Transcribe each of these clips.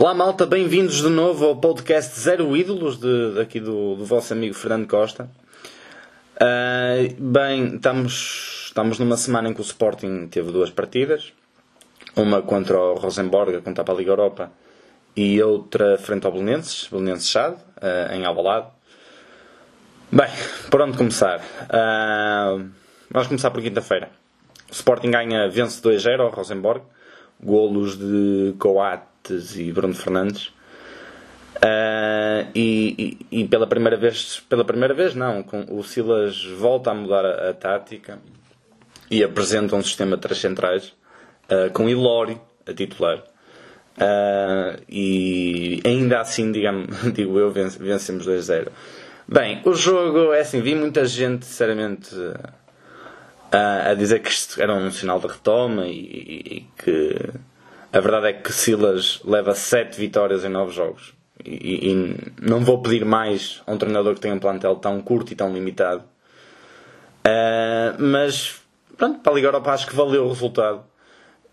Olá malta, bem-vindos de novo ao podcast Zero Ídolos de, daqui do, do vosso amigo Fernando Costa. Uh, bem, estamos, estamos numa semana em que o Sporting teve duas partidas, uma contra o Rosenborg, contra a Liga Europa, e outra frente ao Belenenses, Belenenses Chade, uh, em Alvalade. Bem, por onde começar? Uh, vamos começar por quinta-feira. O Sporting ganha, vence 2-0 ao Rosenborg, golos de Coates e Bruno Fernandes. Uh, e, e, e, pela primeira vez, pela primeira vez não, com, o Silas volta a mudar a, a tática e apresenta um sistema de três centrais uh, com Ilori a titular. Uh, e ainda assim, digamos, digo eu, vencemos 2-0. Bem, o jogo é assim, vi muita gente, sinceramente, a dizer que isto era um sinal de retoma e, e que a verdade é que Silas leva 7 vitórias em 9 jogos. E, e, não vou pedir mais a um treinador que tenha um plantel tão curto e tão limitado. Uh, mas pronto, para a Liga Europa acho que valeu o resultado.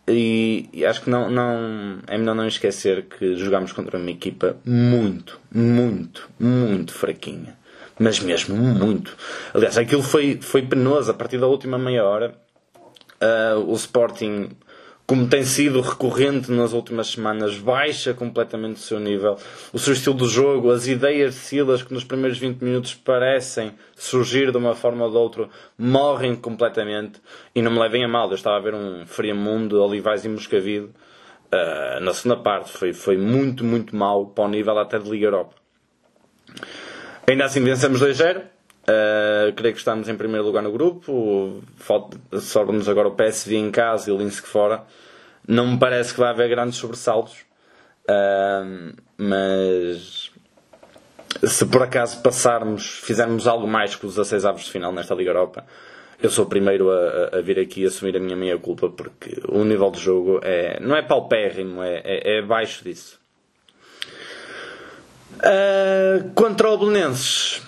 E, e, acho que não, não é melhor não esquecer que jogámos contra uma equipa muito, muito, muito fraquinha. Mas mesmo muito. Aliás, aquilo foi, foi penoso. A partir da última meia hora, uh, o Sporting como tem sido recorrente nas últimas semanas, baixa completamente o seu nível, o seu estilo de jogo, as ideias de Silas que nos primeiros 20 minutos parecem surgir de uma forma ou de outra, morrem completamente. E não me levem a mal, eu estava a ver um Friamundo, Olivais e Moscavido uh, na segunda parte. Foi, foi muito, muito mal para o nível até de Liga Europa. Ainda assim vencemos 2-0. Uh, creio que estamos em primeiro lugar no grupo. Sobra-nos agora o PSV em casa e o Linsk fora. Não me parece que vai haver grandes sobressaltos. Uh, mas se por acaso passarmos, fizermos algo mais que os 16 avos de final nesta Liga Europa, eu sou o primeiro a, a, vir aqui assumir a minha meia culpa porque o nível de jogo é, não é paupérrimo, é, é, é abaixo disso. Uh, contra o Belenenses,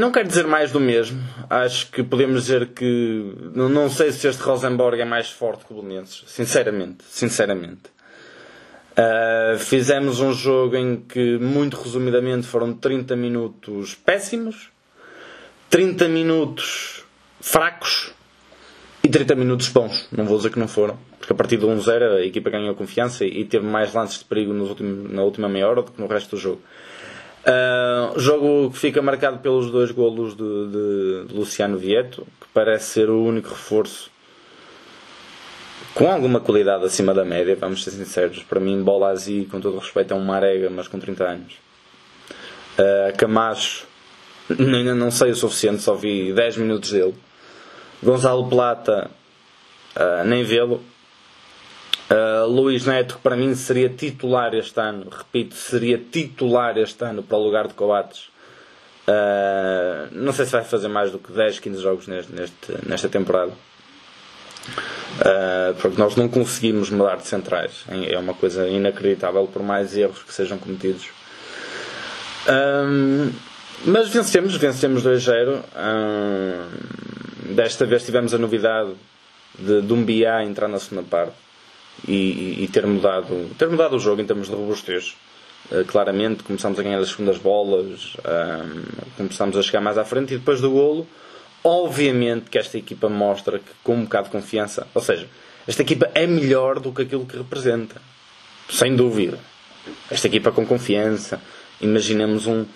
não quero dizer mais do mesmo. Acho que podemos dizer que. Não sei se este Rosenborg é mais forte que o Belenenses. Sinceramente. Sinceramente. Uh, fizemos um jogo em que, muito resumidamente, foram 30 minutos péssimos, 30 minutos fracos e 30 minutos bons. Não vou dizer que não foram, porque a partir do 1-0 a equipa ganhou confiança e teve mais lances de perigo últimos, na última meia hora do que no resto do jogo. Uh, jogo que fica marcado pelos dois golos de, de, Luciano Vieto, que parece ser o único reforço com alguma qualidade acima da média, vamos ser sinceros. Para mim, Bolazzi, com todo o respeito, é um marega, mas com 30 anos. Uh, Camacho, ainda não sei o suficiente, só vi 10 minutos dele. Gonzalo Plata, uh, nem vê-lo. Uh, Luís Neto, que para mim seria titular este ano, repito, seria titular este ano para o lugar de Coates. Uh, não sei se vai fazer mais do que 10, 15 jogos neste, neste nesta temporada. Uh, porque nós não conseguimos mudar de centrais. É uma coisa inacreditável, por mais erros que sejam cometidos. Um, mas vencemos, vencemos 2-0. Um, desta vez tivemos a novidade de Dumbia entrar na segunda parte e, e, ter, mudado, ter mudado o jogo em termos de robustez. Uh, claramente começámos a ganhar as segundas bolas, um, começámos a chegar mais à frente e depois do golo, obviamente que esta equipa mostra que com um bocado de confiança, ou seja, esta equipa é melhor do que aquilo que representa, sem dúvida. Esta equipa com confiança, imaginemos um,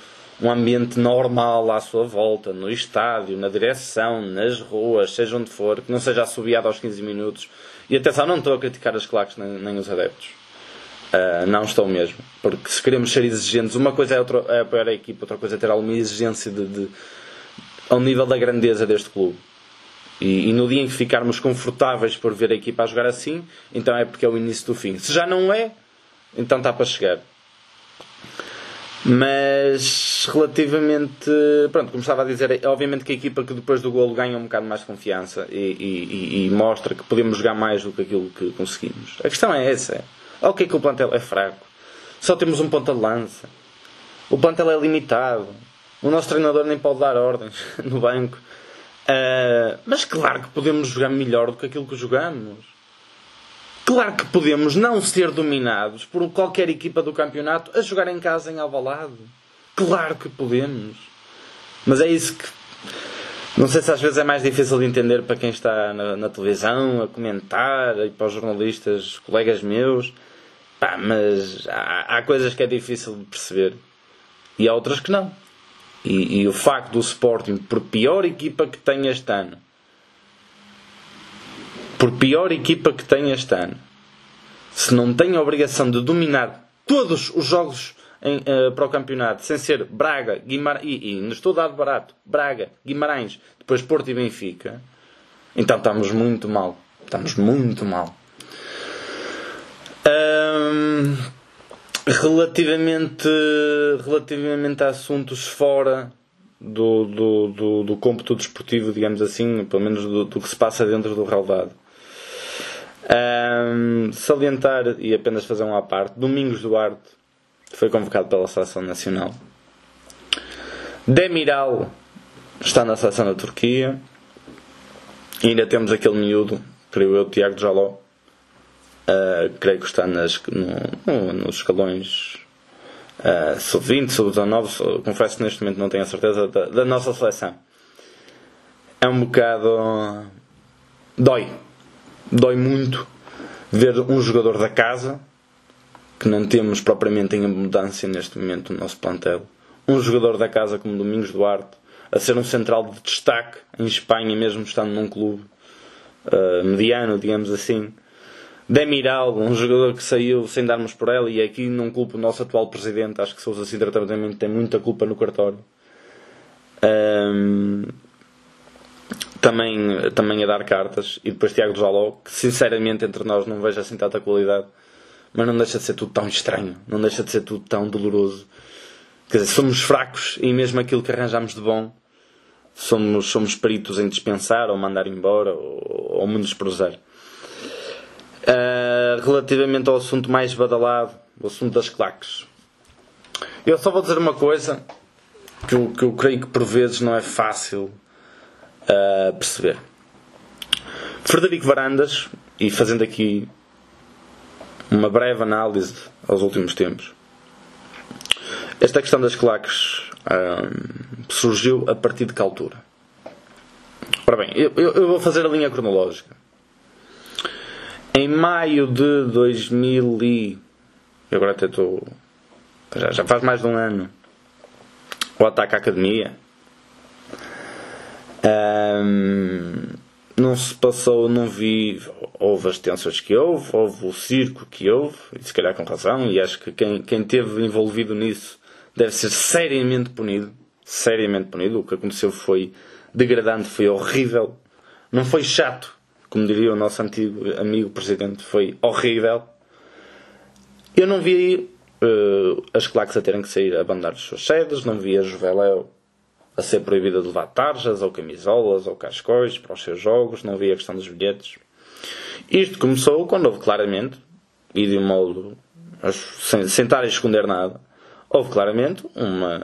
um ambiente normal à sua volta, no estádio, na direção, nas ruas, seja onde for, que não seja assobiado aos 15 minutos. E atenção, não estou a criticar as claques nem, nem os adeptos. Uh, não estou mesmo. Porque se queremos ser exigentes, uma coisa é, outra, é apoiar a equipa, outra coisa é ter alguma exigência de, de, ao nível da grandeza deste clube. E, e, no dia em que ficarmos confortáveis por ver a equipa a jogar assim, então é porque é o início do fim. Se já não é, então está para chegar. Mas relativamente, pronto, como estava a dizer, é obviamente que a equipa que depois do golo ganha um bocado mais de confiança e, e, e mostra que podemos jogar mais do que aquilo que conseguimos. A questão é essa. Ok que o plantel é fraco. Só temos um ponta de lança. O plantel é limitado. O nosso treinador nem pode dar ordens no banco. Uh, mas claro que podemos jogar melhor do que aquilo que jogamos. Claro que podemos não ser dominados por qualquer equipa do campeonato a jogar em casa em Alvalade. Claro que podemos. Mas é isso que. Não sei se às vezes é mais difícil de entender para quem está na, na televisão a comentar e para os jornalistas, colegas meus. Pá, mas há, há, coisas que é difícil de perceber e há outras que não. E, e o facto do Sporting, por pior equipa que tem este ano, por pior equipa que tem este ano, se não tem a obrigação de dominar todos os jogos em, uh, para o campeonato, sem ser Braga, Guimarães, e, e estou dado barato, Braga, Guimarães, depois Porto e Benfica, então estamos muito mal. Estamos muito mal. Um, relativamente, relativamente a assuntos fora do, do, do, do cômputo desportivo, digamos assim, pelo menos do, do que se passa dentro do relvado. Um, salientar e apenas fazer uma parte: Domingos Duarte foi convocado pela Seleção Nacional. Demiral está na Seleção da Turquia. E ainda temos aquele miúdo, creio eu, Tiago Jaló. Uh, creio que está nas, no, no, nos escalões uh, sub-20, sub-19. Confesso que neste momento não tenho a certeza da, da nossa seleção. É um bocado. dói dói muito ver um jogador da casa, que não temos propriamente em abundância neste momento no nosso plantel, um jogador da casa como Domingos Duarte, a ser um central de destaque em Espanha, mesmo estando num clube uh, mediano, digamos assim. Demiral, um jogador que saiu sem darmos por ela, e aqui não culpo o nosso atual presidente, acho que Sousa Sintra também tem muita culpa no cartório. Um, também, também a dar cartas. E depois Tiago Jaló, que sinceramente entre nós não vejo assim tanta qualidade, mas não deixa de ser tudo tão estranho, não deixa de ser tudo tão doloroso. Quer dizer, somos fracos e mesmo aquilo que arranjamos de bom somos, somos peritos em dispensar ou mandar embora ou, ou menosprezar. Uh, relativamente ao assunto mais badalado, o assunto das claques. Eu só vou dizer uma coisa que eu, que eu creio que por vezes não é fácil a perceber. Frederico Varandas, e fazendo aqui uma breve análise aos últimos tempos, esta questão das claques hum, surgiu a partir de que altura? Ora bem, eu, eu, vou fazer a linha cronológica. Em maio de 2000 e... Eu agora até estou... Já, já faz mais de um ano. O ataque à academia um, não se passou, não vi. Houve as tensões que houve, houve o circo que houve, e se calhar com razão, e acho que quem, quem esteve envolvido nisso deve ser seriamente punido. Seriamente punido. O que aconteceu foi degradante, foi horrível. Não foi chato, como diria o nosso antigo amigo presidente, foi horrível. Eu não vi uh, as claques a terem que sair a bandar das suas sedes, não vi a Juveléu a ser proibida de levar tarjas ou camisolas ou cascóis para os seus jogos, não havia questão dos bilhetes. Isto começou quando houve claramente, e de um modo sem, sem estar a esconder nada, houve claramente uma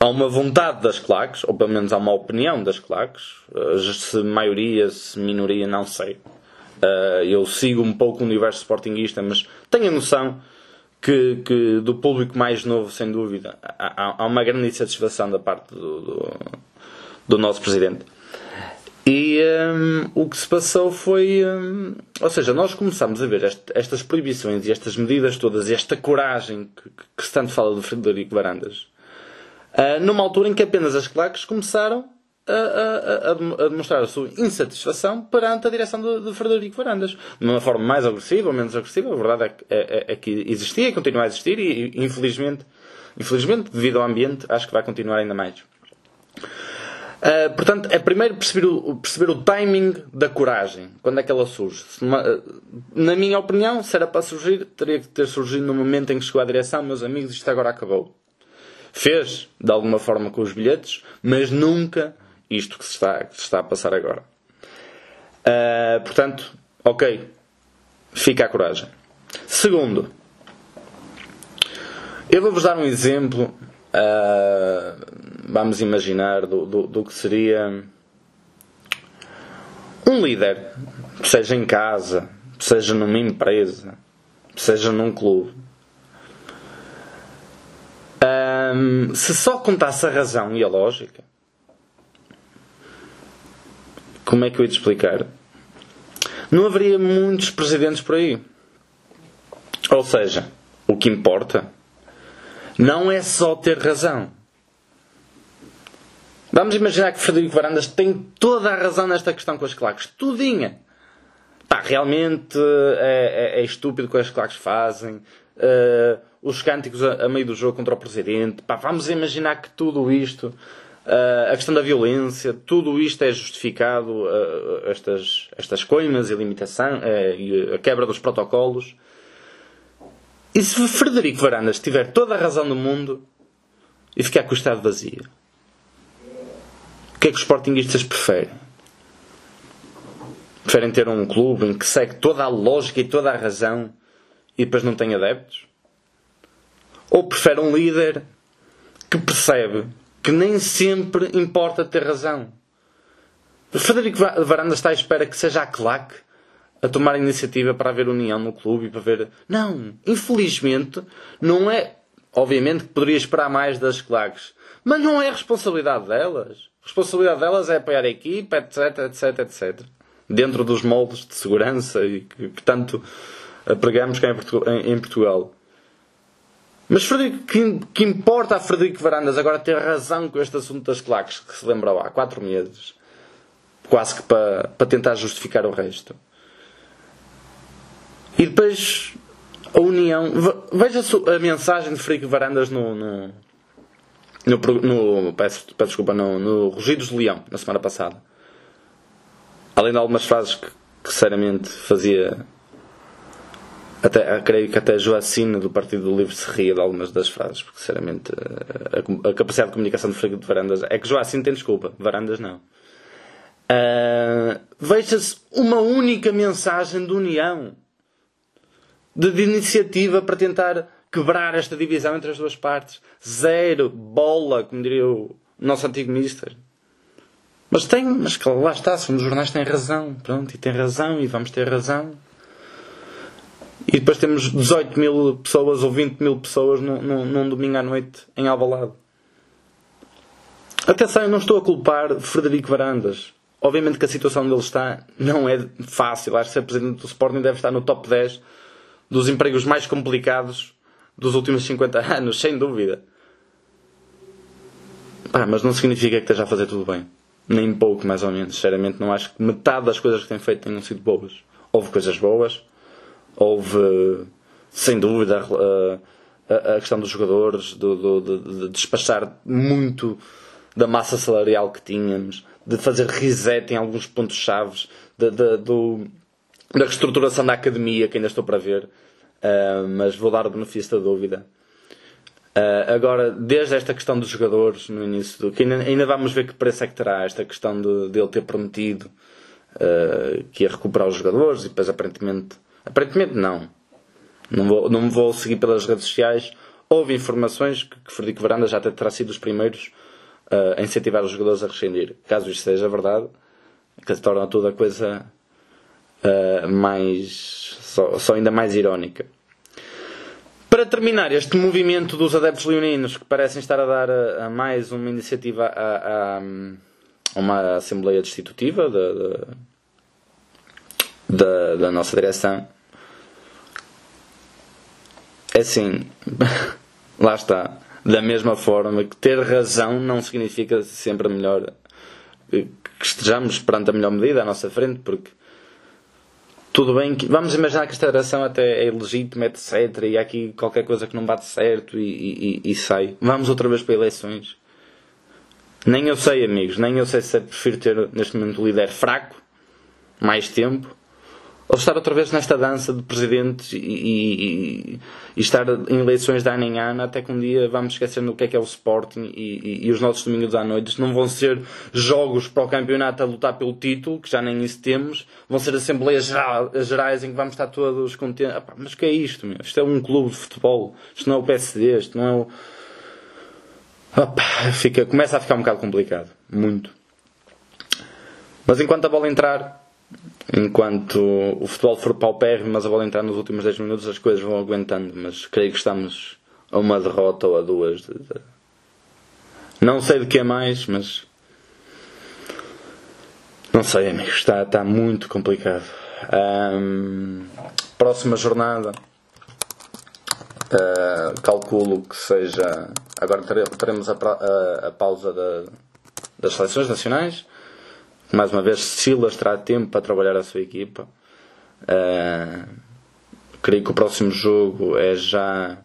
há uma vontade das claques, ou pelo menos há uma opinião das claques, eh, se maioria, se minoria, não sei. Eh, eu sigo um pouco o universo sportinguista, mas tenho a noção que, que, do público mais novo, sem dúvida, há, há uma grande insatisfação da parte do, do, do nosso presidente. E um, o que se passou foi. Um, ou seja, nós começamos a ver este, estas proibições e estas medidas todas e esta coragem que, que se tanto fala do Frederico Varandas, uh, numa altura em que apenas as claques começaram a, a, a, demonstrar a sua insatisfação perante a direção de, de, Frederico Varandas. De uma forma mais agressiva ou menos agressiva, a verdade é que, é, é, é que existia e continua a existir e, infelizmente, infelizmente, devido ao ambiente, acho que vai continuar ainda mais. Uh, portanto, é primeiro perceber o, perceber o timing da coragem, quando é que ela surge. na minha opinião, se era para surgir, teria que ter surgido no momento em que chegou à direção, meus amigos, isto agora acabou. Fez, de alguma forma, com os bilhetes, mas nunca isto que se está, que se está a passar agora. Uh, portanto, ok, fica a coragem. Segundo, eu vou-vos dar um exemplo, uh, vamos imaginar, do, do, do, que seria um líder, seja em casa, seja numa empresa, seja num clube, um, se só contasse a razão e a lógica, como é que eu ia te explicar? Não haveria muitos presidentes por aí. Ou seja, o que importa não é só ter razão. Vamos imaginar que Frederico Varandas tem toda a razão nesta questão com as claques. Tudinha. Pá, realmente é, é, é estúpido o que as claques fazem. Uh, os cânticos a, a, meio do jogo contra o presidente. Pá, vamos imaginar que tudo isto, uh, a questão da violência, tudo isto é justificado, uh, estas, estas coimas e limitação, e a quebra dos protocolos. E se Frederico Varandas tiver toda a razão do mundo e ficar com o estado vazio, o que é que os sportinguistas preferem? Preferem ter um clube em que segue toda a lógica e toda a razão e depois não tem adeptos? Ou preferem um líder que percebe que nem sempre importa ter razão? Frederico Varandas está à espera que seja a claque a tomar a iniciativa para haver união no clube e para ver. Não, infelizmente, não é. Obviamente que poderia esperar mais das claques, mas não é responsabilidade delas. A responsabilidade delas é apoiar a equipa, etc, etc, etc. Dentro dos moldes de segurança e que, que tanto pregamos cá em Portugal. Mas Frederico, que, que, importa a Frederico Varandas agora ter razão com este assunto das claques, que se lembrou há quatro meses, quase que para, para tentar justificar o resto. E depois a união. Veja a mensagem de Frederico Varandas no. no, no, no peço, peço desculpa, no, no Rugidos de Leão, na semana passada. Além de algumas frases que, que seriamente fazia até, creio que até Joacine do Partido do Livre se ria de algumas das frases, porque sinceramente a, a, a capacidade de comunicação de Freire de Varandas é que Joacine tem desculpa, Varandas não. Uh, Veja-se uma única mensagem de união, de, de iniciativa para tentar quebrar esta divisão entre as duas partes. Zero, bola, como diria o nosso antigo Mister. Mas tem, mas lá está, se dos jornais tem razão, pronto, e tem razão, e vamos ter razão. E depois temos 18 mil pessoas ou 20 mil pessoas num, num, num domingo à noite em Alvalade. Atenção, eu não estou a culpar Frederico Varandas. Obviamente que a situação onde ele está não é fácil. Acho que ser presidente do Sporting deve estar no top 10 dos empregos mais complicados dos últimos 50 anos, sem dúvida. Ah, mas não significa que esteja a fazer tudo bem. Nem pouco, mais ou menos. Sinceramente, não acho que metade das coisas que tem feito tenham sido boas. Houve coisas boas, houve, sem dúvida, a, a, questão dos jogadores, do, do, de, de despachar muito da massa salarial que tínhamos, de fazer reset em alguns pontos-chave, da reestruturação da academia, que ainda estou para ver, uh, mas vou dar o benefício da dúvida. Uh, agora, desde esta questão dos jogadores, no início do. que ainda, ainda vamos ver que preço é que terá esta questão de, de ele ter prometido uh, que ia recuperar os jogadores e depois aparentemente Aparentemente não. Não, vou, não vou seguir pelas redes sociais. Houve informações que, que Frederico Varanda já até terá sido os primeiros uh, a incentivar os jogadores a rescindir. Caso isto seja verdade, que se torna toda a coisa uh, mais. Só, só ainda mais irónica. Para terminar, este movimento dos adeptos leoninos que parecem estar a dar a, a mais uma iniciativa a, a, a uma Assembleia Destitutiva da, da, da nossa direção, assim, lá está. Da mesma forma que ter razão não significa sempre a melhor que estejamos perante a melhor medida à nossa frente, porque tudo bem que vamos imaginar que esta geração até é ilegítima, etc. E há aqui qualquer coisa que não bate certo e, e, e, sai. Vamos outra vez para eleições. Nem eu sei, amigos, nem eu sei se é prefiro ter neste momento um líder fraco, mais tempo, ou estar outra vez nesta dança de presidentes e, e, e, estar em eleições de ano em ano até que um dia vamos esquecendo o que é que é o Sporting e, e, os nossos domingos à noite não vão ser jogos para o campeonato a lutar pelo título, que já nem isso temos, vão ser assembleias gerais em que vamos estar todos contentes. Ah, mas o que é isto? Meu? Isto é um clube de futebol, isto não é o PSD, isto não é o. Opa, fica, começa a ficar um bocado complicado, muito. Mas enquanto a bola entrar, enquanto o futebol for paupérrimo, mas a bola entrar nos últimos 10 minutos, as coisas vão aguentando. Mas creio que estamos a uma derrota ou a duas. De. Não sei de que é mais, mas. Não sei, amigos. Está, está muito complicado. Um, próxima jornada. Uh, calculo que seja. Agora teremos a, a, a pausa da, das seleções nacionais mais uma vez, Silas terá tempo para trabalhar a sua equipa. Uh, creio que o próximo jogo é já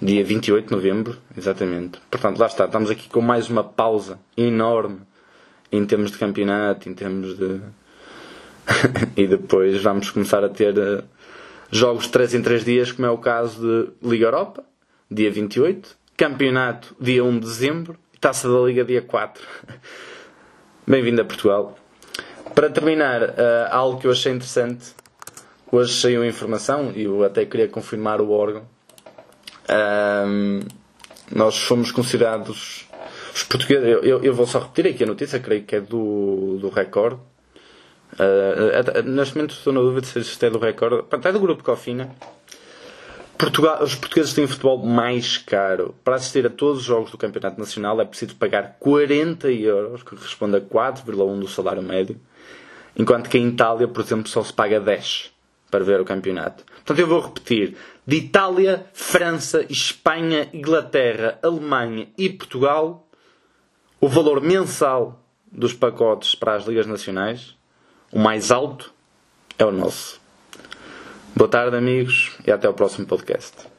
dia 28 de novembro, exatamente. Portanto, lá está, estamos aqui com mais uma pausa enorme em termos de campeonato, em termos de. e depois vamos começar a ter uh, jogos de 3 em 3 dias, como é o caso de Liga Europa, dia 28, Campeonato, dia 1 de dezembro, Taça da Liga, dia 4. Bem-vindo a Portugal. Para terminar, uh, algo que eu achei interessante, hoje saiu informação e eu até queria confirmar o órgão. Uh, nós fomos considerados os portugueses. Eu, eu, eu, vou só repetir aqui a notícia, creio que é do, do Record. Uh, neste momento estou na dúvida se isto é do Record. É do grupo Cofina. Portugal, os portugueses têm futebol mais caro. Para assistir a todos os jogos do Campeonato Nacional é preciso pagar 40 euros, que corresponde a 4,1 do salário médio, enquanto que em Itália, por exemplo, só se paga 10 para ver o campeonato. Portanto, eu vou repetir: de Itália, França, Espanha, Inglaterra, Alemanha e Portugal, o valor mensal dos pacotes para as ligas nacionais, o mais alto, é o nosso. Boa tarde, amigos, e até ao próximo podcast.